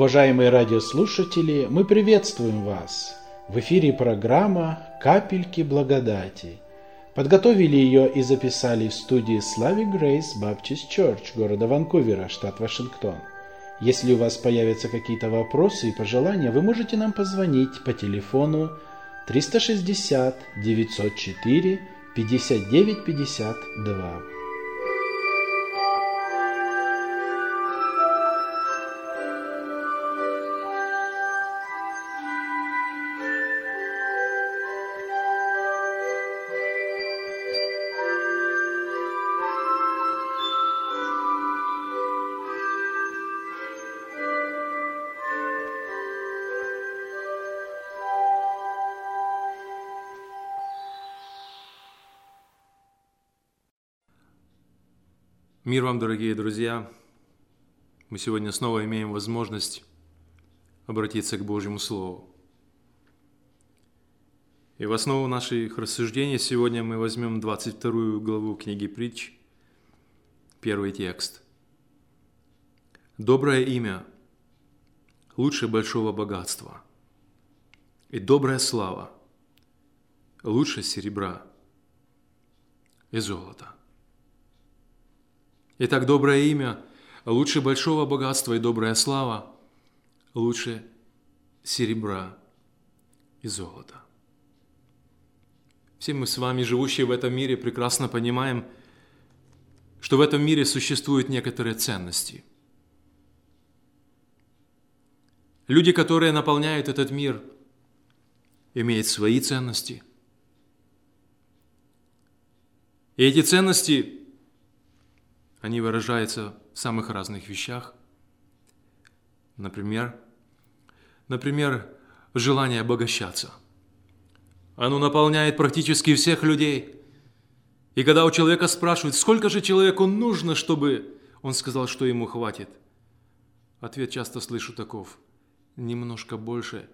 Уважаемые радиослушатели, мы приветствуем вас! В эфире программа «Капельки благодати». Подготовили ее и записали в студии Слави Грейс Baptist Church города Ванкувера, штат Вашингтон. Если у вас появятся какие-то вопросы и пожелания, вы можете нам позвонить по телефону 360 904 59 52. Мир вам, дорогие друзья! Мы сегодня снова имеем возможность обратиться к Божьему Слову. И в основу наших рассуждений сегодня мы возьмем 22 главу книги Притч, первый текст. «Доброе имя лучше большого богатства, и добрая слава лучше серебра и золота». Итак, доброе имя лучше большого богатства и добрая слава, лучше серебра и золота. Все мы с вами, живущие в этом мире, прекрасно понимаем, что в этом мире существуют некоторые ценности. Люди, которые наполняют этот мир, имеют свои ценности. И эти ценности они выражаются в самых разных вещах. Например, например, желание обогащаться. Оно наполняет практически всех людей. И когда у человека спрашивают, сколько же человеку нужно, чтобы он сказал, что ему хватит, ответ часто слышу таков – немножко больше,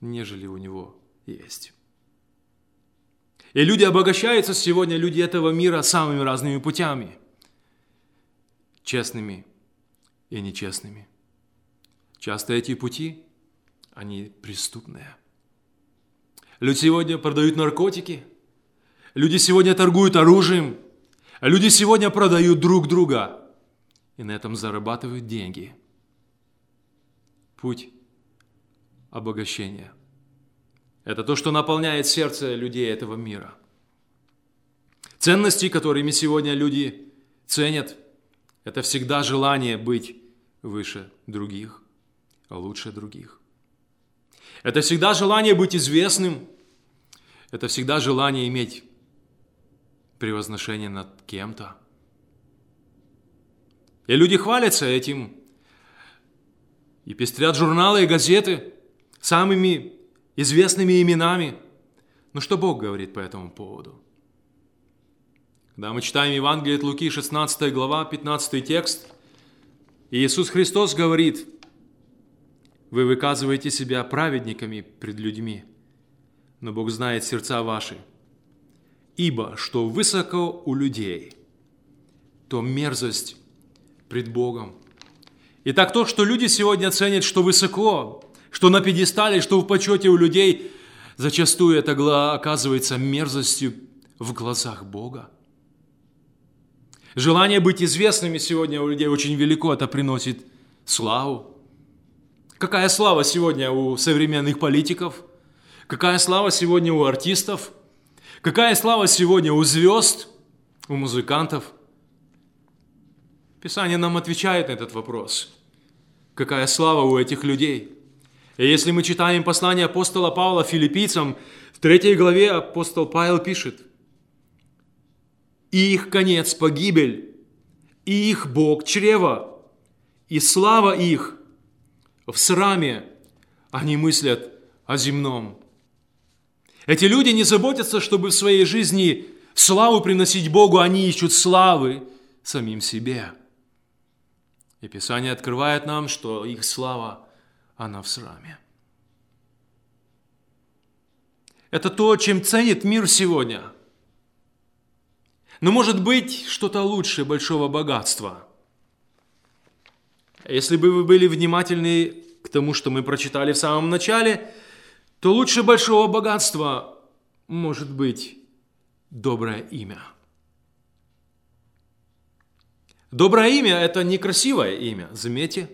нежели у него есть. И люди обогащаются сегодня, люди этого мира, самыми разными путями – честными и нечестными. Часто эти пути, они преступные. Люди сегодня продают наркотики, люди сегодня торгуют оружием, люди сегодня продают друг друга и на этом зарабатывают деньги. Путь обогащения – это то, что наполняет сердце людей этого мира. Ценности, которыми сегодня люди ценят – это всегда желание быть выше других, лучше других. Это всегда желание быть известным. Это всегда желание иметь превозношение над кем-то. И люди хвалятся этим. И пестрят журналы и газеты самыми известными именами. Но что Бог говорит по этому поводу? Да, мы читаем Евангелие от Луки, 16 глава, 15 текст. И Иисус Христос говорит, вы выказываете себя праведниками пред людьми, но Бог знает сердца ваши. Ибо что высоко у людей, то мерзость пред Богом. Итак, то, что люди сегодня ценят, что высоко, что на пьедестале, что в почете у людей, зачастую это оказывается мерзостью в глазах Бога. Желание быть известными сегодня у людей очень велико, это приносит славу. Какая слава сегодня у современных политиков? Какая слава сегодня у артистов? Какая слава сегодня у звезд, у музыкантов? Писание нам отвечает на этот вопрос. Какая слава у этих людей? И если мы читаем послание апостола Павла филиппийцам, в третьей главе апостол Павел пишет, и их конец – погибель, и их Бог – чрево, и слава их в сраме, они мыслят о земном. Эти люди не заботятся, чтобы в своей жизни славу приносить Богу, они ищут славы самим себе. И Писание открывает нам, что их слава, она в сраме. Это то, чем ценит мир сегодня – но может быть что-то лучше большого богатства. Если бы вы были внимательны к тому, что мы прочитали в самом начале, то лучше большого богатства может быть доброе имя. Доброе имя – это не красивое имя, заметьте.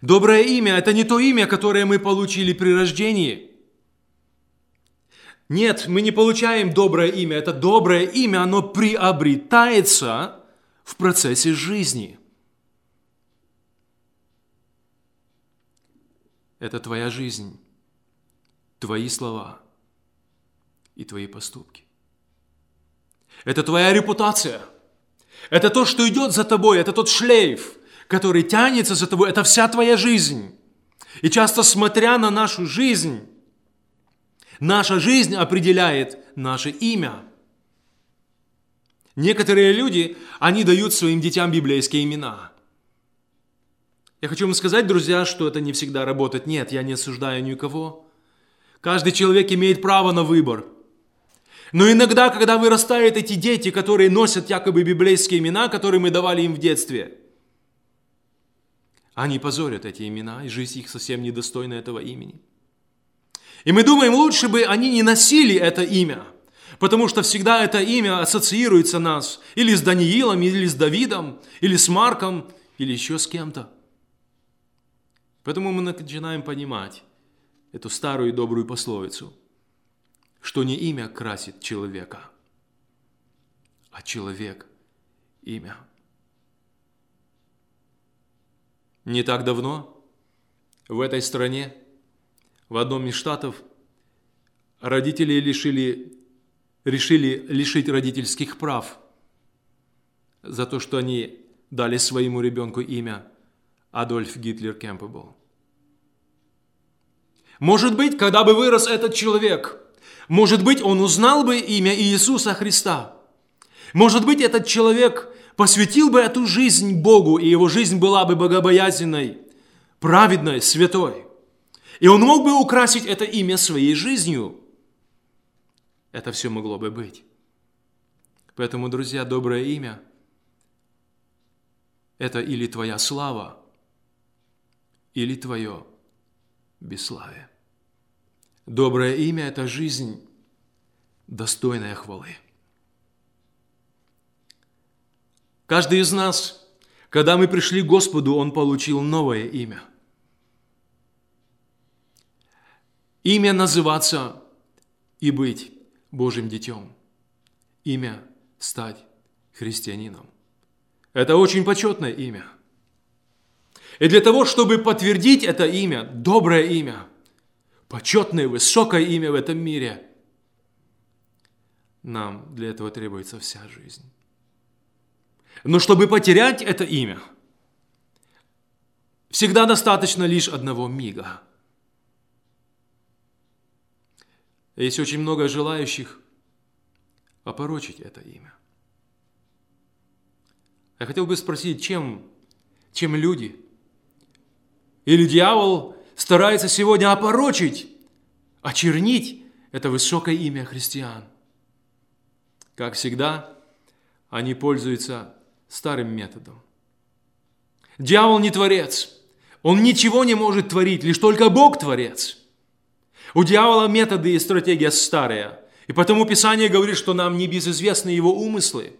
Доброе имя – это не то имя, которое мы получили при рождении. Нет, мы не получаем доброе имя. Это доброе имя, оно приобретается в процессе жизни. Это твоя жизнь, твои слова и твои поступки. Это твоя репутация. Это то, что идет за тобой, это тот шлейф, который тянется за тобой, это вся твоя жизнь. И часто смотря на нашу жизнь, наша жизнь определяет наше имя. Некоторые люди, они дают своим детям библейские имена. Я хочу вам сказать, друзья, что это не всегда работает. Нет, я не осуждаю никого. Каждый человек имеет право на выбор. Но иногда, когда вырастают эти дети, которые носят якобы библейские имена, которые мы давали им в детстве – они позорят эти имена, и жизнь их совсем недостойна этого имени. И мы думаем, лучше бы они не носили это имя, потому что всегда это имя ассоциируется нас или с Даниилом, или с Давидом, или с Марком, или еще с кем-то. Поэтому мы начинаем понимать эту старую и добрую пословицу, что не имя красит человека, а человек – имя. Не так давно в этой стране, в одном из штатов, родители лишили, решили лишить родительских прав за то, что они дали своему ребенку имя Адольф Гитлер Кемпбелл. Может быть, когда бы вырос этот человек, может быть, он узнал бы имя Иисуса Христа. Может быть, этот человек посвятил бы эту жизнь Богу, и его жизнь была бы богобоязненной, праведной, святой. И он мог бы украсить это имя своей жизнью. Это все могло бы быть. Поэтому, друзья, доброе имя – это или твоя слава, или твое бесславие. Доброе имя – это жизнь, достойная хвалы. Каждый из нас, когда мы пришли к Господу, он получил новое имя. Имя называться и быть Божьим детем. Имя стать христианином. Это очень почетное имя. И для того, чтобы подтвердить это имя, доброе имя, почетное, высокое имя в этом мире, нам для этого требуется вся жизнь. Но чтобы потерять это имя, всегда достаточно лишь одного мига. Есть очень много желающих опорочить это имя. Я хотел бы спросить, чем, чем люди или дьявол старается сегодня опорочить, очернить это высокое имя христиан. Как всегда, они пользуются старым методом. Дьявол не творец. Он ничего не может творить, лишь только Бог творец. У дьявола методы и стратегия старые. И потому Писание говорит, что нам не безызвестны его умыслы.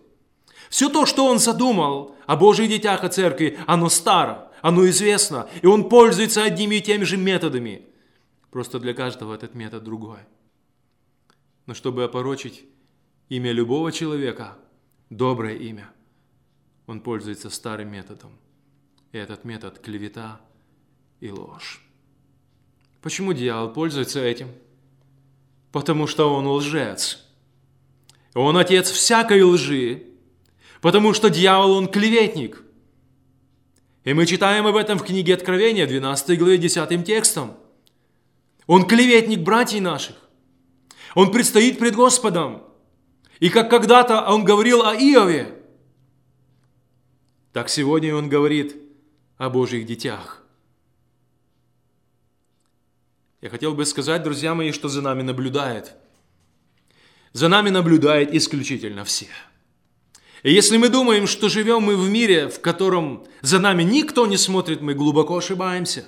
Все то, что он задумал о Божьих детях и церкви, оно старо, оно известно, и он пользуется одними и теми же методами. Просто для каждого этот метод другой. Но чтобы опорочить имя любого человека, доброе имя, он пользуется старым методом. И этот метод – клевета и ложь. Почему дьявол пользуется этим? Потому что он лжец. Он отец всякой лжи, потому что дьявол, он клеветник. И мы читаем об этом в книге Откровения, 12 главе, 10 текстом. Он клеветник братьев наших. Он предстоит пред Господом. И как когда-то он говорил о Иове, так сегодня он говорит о Божьих детях. Я хотел бы сказать, друзья мои, что за нами наблюдает. За нами наблюдает исключительно все. И если мы думаем, что живем мы в мире, в котором за нами никто не смотрит, мы глубоко ошибаемся.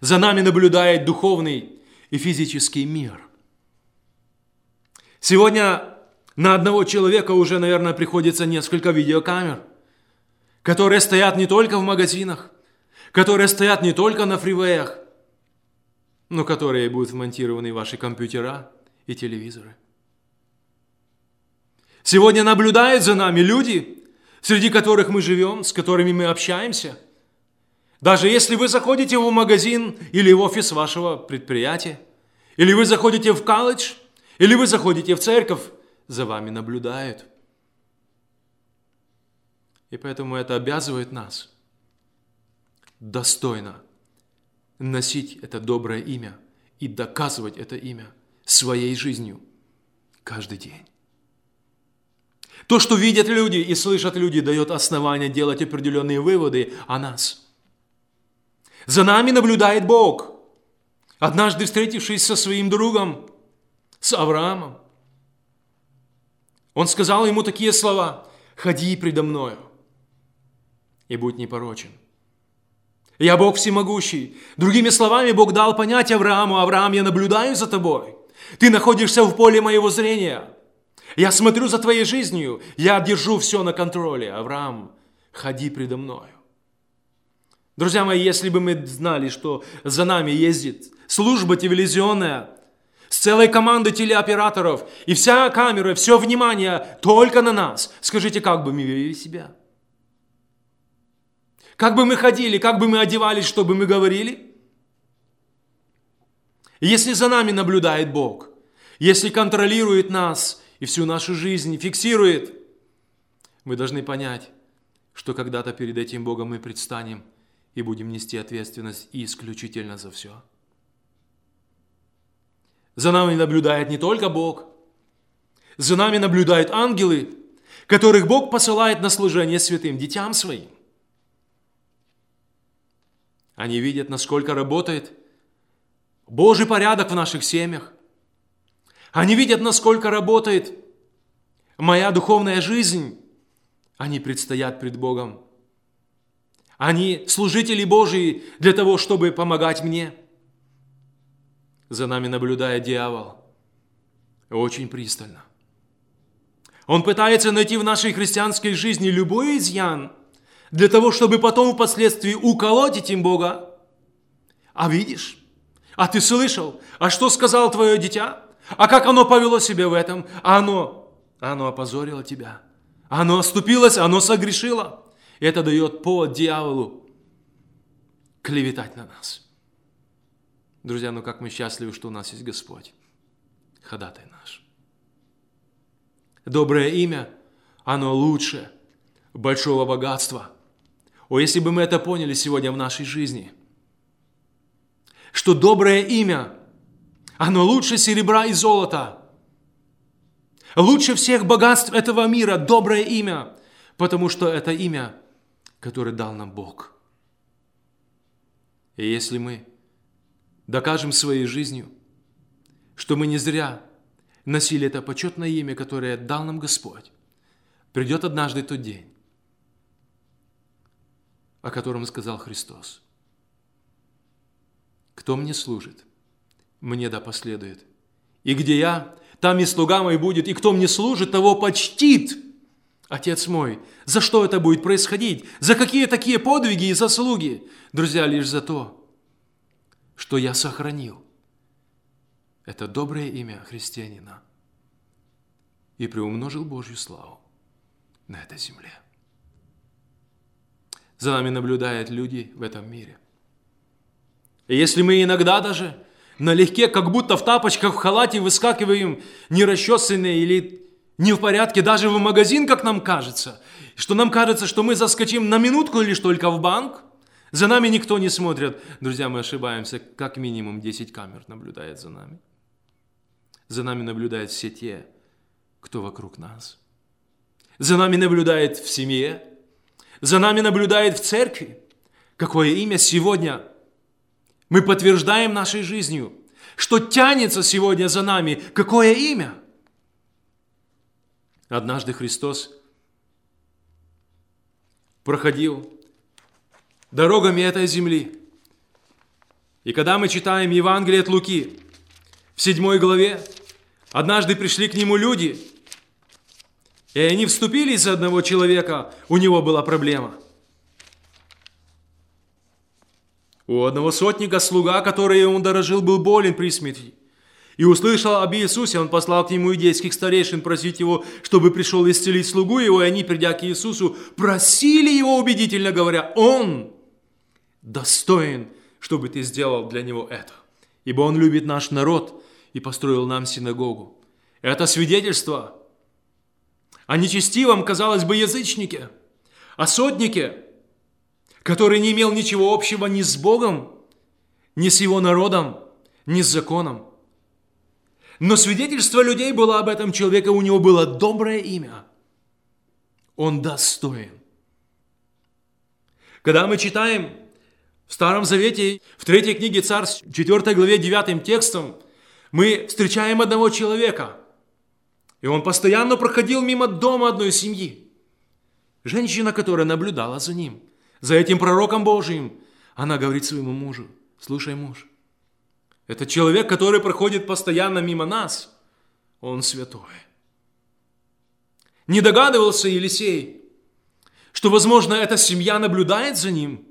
За нами наблюдает духовный и физический мир. Сегодня на одного человека уже, наверное, приходится несколько видеокамер, которые стоят не только в магазинах, которые стоят не только на фривеях, но которые будут вмонтированы в ваши компьютера и телевизоры. Сегодня наблюдают за нами люди, среди которых мы живем, с которыми мы общаемся. Даже если вы заходите в магазин или в офис вашего предприятия, или вы заходите в колледж, или вы заходите в церковь, за вами наблюдают. И поэтому это обязывает нас достойно носить это доброе имя и доказывать это имя своей жизнью каждый день. То, что видят люди и слышат люди, дает основание делать определенные выводы о нас. За нами наблюдает Бог. Однажды встретившись со своим другом, с Авраамом, он сказал ему такие слова, «Ходи предо мною и будь непорочен». Я Бог всемогущий. Другими словами, Бог дал понять Аврааму, Авраам, я наблюдаю за тобой. Ты находишься в поле моего зрения. Я смотрю за твоей жизнью. Я держу все на контроле. Авраам, ходи предо мною. Друзья мои, если бы мы знали, что за нами ездит служба телевизионная, с целой командой телеоператоров, и вся камера, все внимание только на нас, скажите, как бы мы вели себя? Как бы мы ходили, как бы мы одевались, что бы мы говорили? Если за нами наблюдает Бог, если контролирует нас и всю нашу жизнь, фиксирует, мы должны понять, что когда-то перед этим Богом мы предстанем и будем нести ответственность исключительно за все. За нами наблюдает не только Бог, за нами наблюдают ангелы, которых Бог посылает на служение святым детям своим. Они видят, насколько работает Божий порядок в наших семьях. Они видят, насколько работает моя духовная жизнь. Они предстоят пред Богом. Они служители Божии для того, чтобы помогать мне. За нами наблюдает дьявол. Очень пристально. Он пытается найти в нашей христианской жизни любой изъян – для того, чтобы потом впоследствии уколоть этим Бога. А видишь? А ты слышал? А что сказал твое дитя? А как оно повело себя в этом? А оно, оно опозорило тебя. Оно оступилось, оно согрешило. Это дает повод дьяволу клеветать на нас. Друзья, ну как мы счастливы, что у нас есть Господь, ходатай наш. Доброе имя, оно лучше большого богатства – о, если бы мы это поняли сегодня в нашей жизни, что доброе имя, оно лучше серебра и золота, лучше всех богатств этого мира, доброе имя, потому что это имя, которое дал нам Бог. И если мы докажем своей жизнью, что мы не зря носили это почетное имя, которое дал нам Господь, придет однажды тот день, о котором сказал Христос. Кто мне служит, мне да последует. И где я, там и слуга мой будет, и кто мне служит, того почтит. Отец мой, за что это будет происходить? За какие такие подвиги и заслуги? Друзья, лишь за то, что я сохранил это доброе имя христианина и приумножил Божью славу на этой земле. За нами наблюдают люди в этом мире. И если мы иногда даже налегке, как будто в тапочках, в халате выскакиваем нерасчесанные или не в порядке, даже в магазин, как нам кажется, что нам кажется, что мы заскочим на минутку лишь только в банк, за нами никто не смотрит. Друзья, мы ошибаемся, как минимум 10 камер наблюдает за нами. За нами наблюдают все те, кто вокруг нас. За нами наблюдает в семье, за нами наблюдает в церкви. Какое имя сегодня мы подтверждаем нашей жизнью, что тянется сегодня за нами, какое имя. Однажды Христос проходил дорогами этой земли. И когда мы читаем Евангелие от Луки в седьмой главе, однажды пришли к нему люди, и они вступились за одного человека, у него была проблема. У одного сотника слуга, который он дорожил, был болен при смерти. И услышал об Иисусе, он послал к нему идейских старейшин просить его, чтобы пришел исцелить слугу его, и они, придя к Иисусу, просили его убедительно говоря, он достоин, чтобы ты сделал для него это. Ибо он любит наш народ и построил нам синагогу. Это свидетельство о нечестивом, казалось бы, язычнике, о сотнике, который не имел ничего общего ни с Богом, ни с его народом, ни с законом. Но свидетельство людей было об этом человеке, у него было доброе имя. Он достоин. Когда мы читаем в Старом Завете, в третьей книге Царств, 4 главе, 9 текстом, мы встречаем одного человека. И он постоянно проходил мимо дома одной семьи. Женщина, которая наблюдала за ним, за этим пророком Божиим, она говорит своему мужу, слушай, муж, это человек, который проходит постоянно мимо нас. Он святой. Не догадывался Елисей, что, возможно, эта семья наблюдает за ним.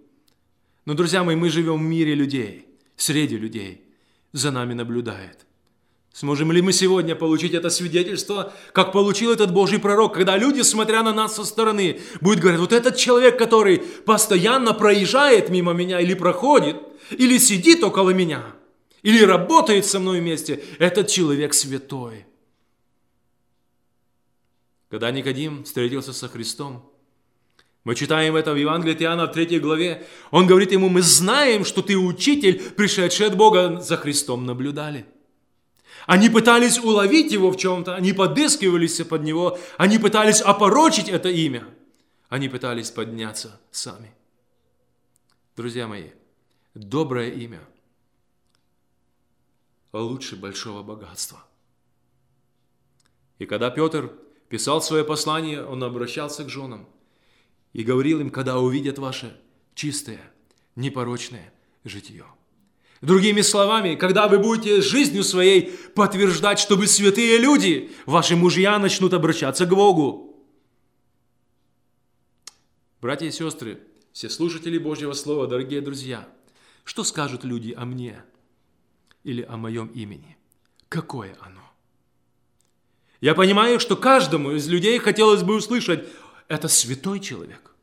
Но, друзья мои, мы живем в мире людей, среди людей. За нами наблюдает. Сможем ли мы сегодня получить это свидетельство, как получил этот Божий пророк, когда люди, смотря на нас со стороны, будут говорить, вот этот человек, который постоянно проезжает мимо меня или проходит, или сидит около меня – или работает со мной вместе, этот человек святой. Когда Никодим встретился со Христом, мы читаем это в Евангелии от Иоанна в 3 главе. Он говорит ему, мы знаем, что ты учитель, пришедший от Бога, за Христом наблюдали. Они пытались уловить его в чем-то, они подыскивались под него, они пытались опорочить это имя, они пытались подняться сами. Друзья мои, доброе имя – лучше большого богатства. И когда Петр писал свое послание, он обращался к женам и говорил им, когда увидят ваше чистое, непорочное житие. Другими словами, когда вы будете жизнью своей подтверждать, что вы святые люди, ваши мужья начнут обращаться к Богу. Братья и сестры, все слушатели Божьего Слова, дорогие друзья, что скажут люди о мне – или о моем имени. Какое оно? Я понимаю, что каждому из людей хотелось бы услышать, это святой человек.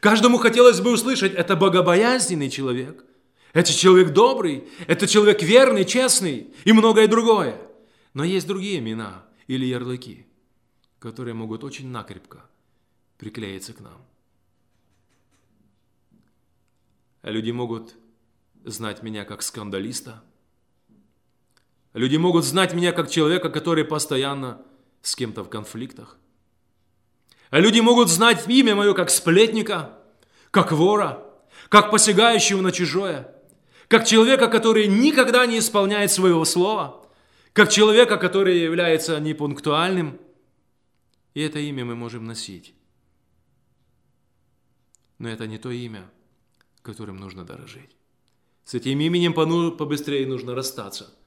Каждому хотелось бы услышать, это богобоязненный человек. Это человек добрый, это человек верный, честный и многое другое. Но есть другие имена или ярлыки, которые могут очень накрепко приклеиться к нам. Люди могут знать меня как скандалиста – Люди могут знать меня как человека, который постоянно с кем-то в конфликтах. Люди могут знать имя мое как сплетника, как вора, как посягающего на чужое, как человека, который никогда не исполняет своего слова, как человека, который является непунктуальным. И это имя мы можем носить. Но это не то имя, которым нужно дорожить. С этим именем побыстрее нужно расстаться –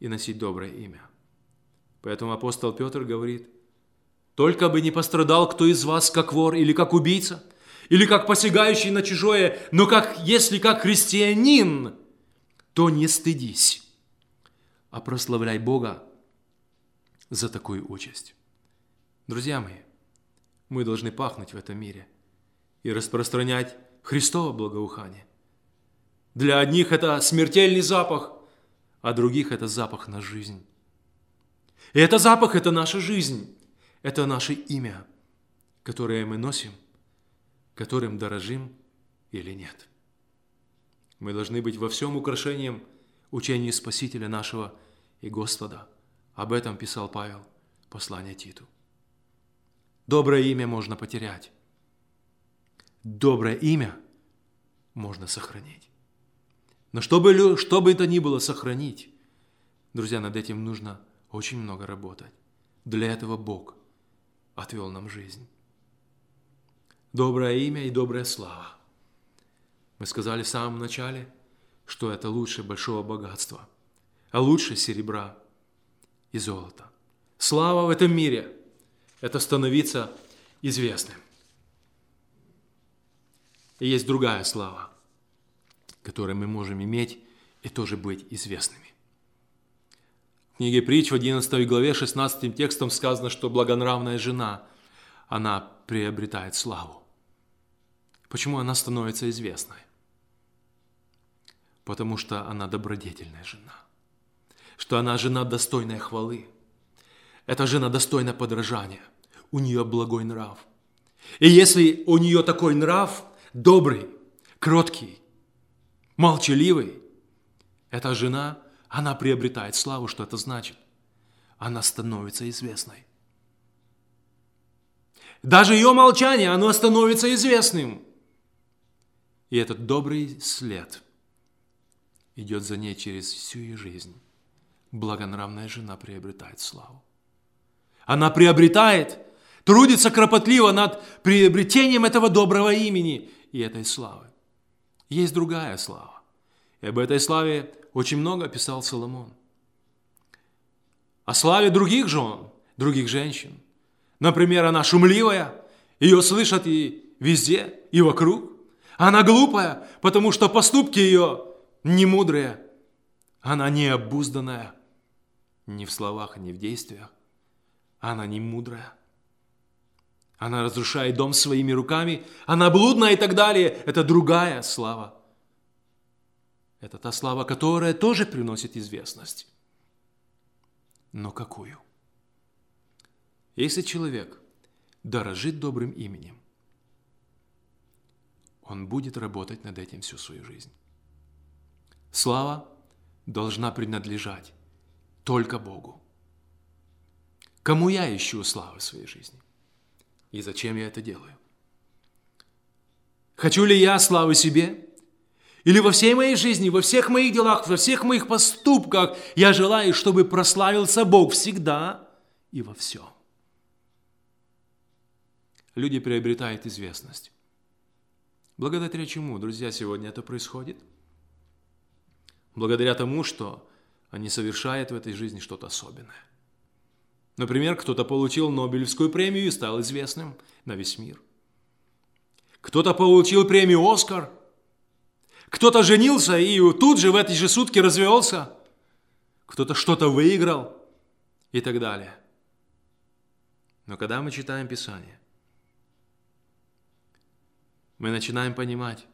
и носить доброе имя. Поэтому апостол Петр говорит, «Только бы не пострадал кто из вас, как вор или как убийца, или как посягающий на чужое, но как, если как христианин, то не стыдись, а прославляй Бога за такую участь». Друзья мои, мы должны пахнуть в этом мире и распространять Христово благоухание. Для одних это смертельный запах, а других это запах на жизнь. И это запах – это наша жизнь, это наше имя, которое мы носим, которым дорожим или нет. Мы должны быть во всем украшением учения Спасителя нашего и Господа. Об этом писал Павел, послание Титу. Доброе имя можно потерять. Доброе имя можно сохранить. Но чтобы, что бы это ни было сохранить, друзья, над этим нужно очень много работать. Для этого Бог отвел нам жизнь. Доброе имя и добрая слава. Мы сказали в самом начале, что это лучше большого богатства, а лучше серебра и золота. Слава в этом мире – это становиться известным. И есть другая слава, которую мы можем иметь и тоже быть известными. В книге притч в 11 главе 16 текстом сказано, что благонравная жена, она приобретает славу. Почему она становится известной? Потому что она добродетельная жена. Что она жена достойная хвалы. Эта жена достойна подражания. У нее благой нрав. И если у нее такой нрав, добрый, кроткий, молчаливый, эта жена – она приобретает славу, что это значит? Она становится известной. Даже ее молчание, оно становится известным. И этот добрый след идет за ней через всю ее жизнь. Благонравная жена приобретает славу. Она приобретает, трудится кропотливо над приобретением этого доброго имени и этой славы. Есть другая слава. И об этой славе очень много писал Соломон. О славе других жен, других женщин. Например, она шумливая, ее слышат и везде, и вокруг. Она глупая, потому что поступки ее не мудрые. Она необузданная ни в словах, ни в действиях. Она не мудрая. Она разрушает дом своими руками, она блудная и так далее. Это другая слава. Это та слава, которая тоже приносит известность. Но какую? Если человек дорожит добрым именем, он будет работать над этим всю свою жизнь. Слава должна принадлежать только Богу. Кому я ищу славы в своей жизни? И зачем я это делаю? Хочу ли я славы себе? Или во всей моей жизни, во всех моих делах, во всех моих поступках я желаю, чтобы прославился Бог всегда и во всем. Люди приобретают известность. Благодаря чему, друзья, сегодня это происходит? Благодаря тому, что они совершают в этой жизни что-то особенное. Например, кто-то получил Нобелевскую премию и стал известным на весь мир. Кто-то получил премию «Оскар» – кто-то женился и тут же в эти же сутки развелся. Кто-то что-то выиграл и так далее. Но когда мы читаем Писание, мы начинаем понимать,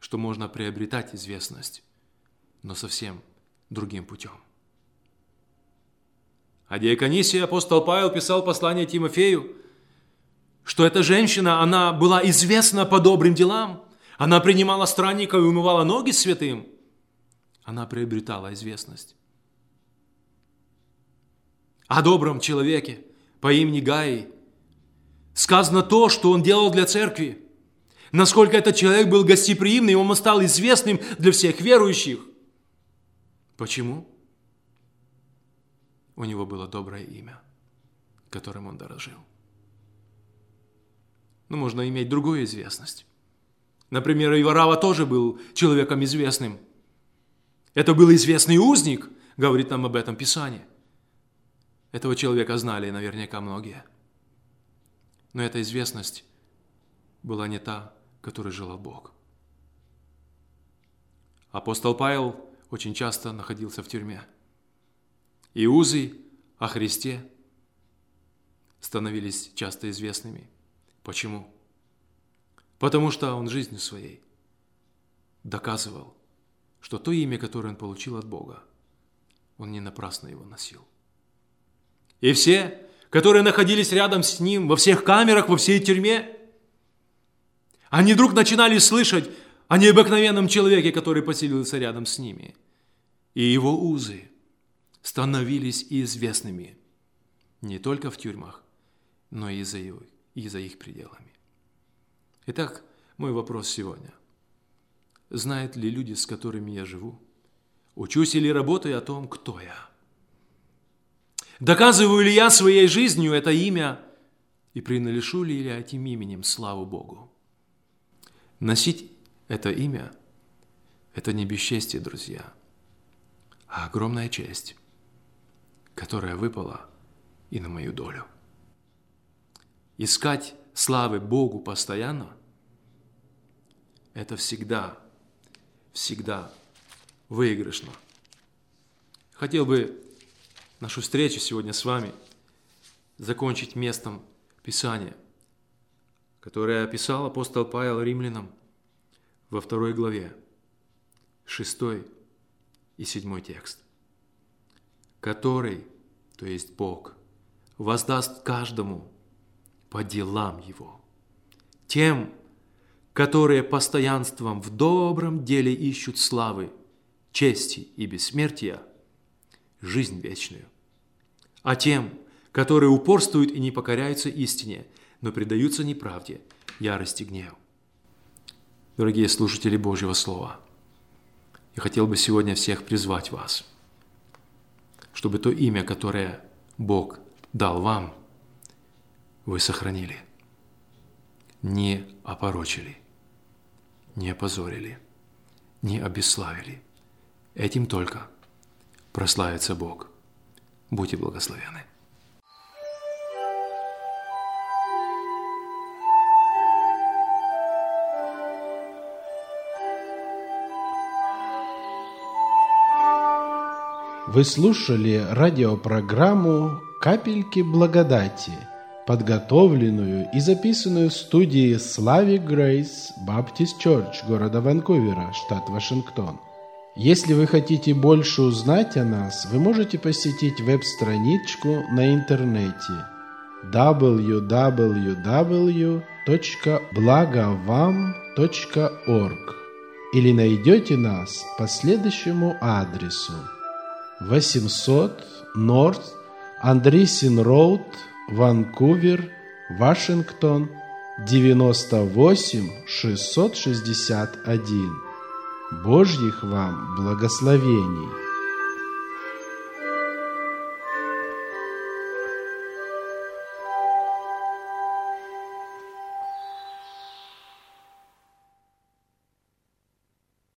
что можно приобретать известность, но совсем другим путем. А Диаконисия апостол Павел писал послание Тимофею, что эта женщина, она была известна по добрым делам – она принимала странников и умывала ноги святым. Она приобретала известность. О добром человеке по имени Гаи сказано то, что он делал для церкви. Насколько этот человек был гостеприимный, он стал известным для всех верующих. Почему? У него было доброе имя, которым он дорожил. Но ну, можно иметь другую известность. Например, Иварава тоже был человеком известным. Это был известный узник, говорит нам об этом Писание. Этого человека знали наверняка многие. Но эта известность была не та, которой желал Бог. Апостол Павел очень часто находился в тюрьме. И узы о Христе становились часто известными. Почему? Потому что он жизнью своей доказывал, что то имя, которое он получил от Бога, он не напрасно его носил. И все, которые находились рядом с ним, во всех камерах, во всей тюрьме, они вдруг начинали слышать о необыкновенном человеке, который поселился рядом с ними. И его узы становились известными не только в тюрьмах, но и за, его, и за их пределами. Итак, мой вопрос сегодня. Знают ли люди, с которыми я живу? Учусь или работаю о том, кто я? Доказываю ли я своей жизнью это имя И принадлежу ли я этим именем славу Богу? Носить это имя – это не бесчестие, друзья, а огромная честь, которая выпала и на мою долю. Искать славы Богу постоянно – это всегда, всегда выигрышно. Хотел бы нашу встречу сегодня с вами закончить местом Писания, которое описал апостол Павел римлянам во второй главе, шестой и седьмой текст, который, то есть Бог, воздаст каждому по делам его, тем, которые постоянством в добром деле ищут славы, чести и бессмертия, жизнь вечную. А тем, которые упорствуют и не покоряются истине, но предаются неправде, ярости, гневу. Дорогие слушатели Божьего Слова, я хотел бы сегодня всех призвать вас, чтобы то имя, которое Бог дал вам, вы сохранили, не опорочили, не опозорили, не обесславили. Этим только прославится Бог. Будьте благословены. Вы слушали радиопрограмму «Капельки благодати», подготовленную и записанную в студии Слави Грейс Баптист Чорч города Ванкувера, штат Вашингтон. Если вы хотите больше узнать о нас, вы можете посетить веб-страничку на интернете www.благовам.org или найдете нас по следующему адресу – 800 Норт, Андрисин Роуд, Ванкувер, Вашингтон, 98 661. Божьих вам благословений!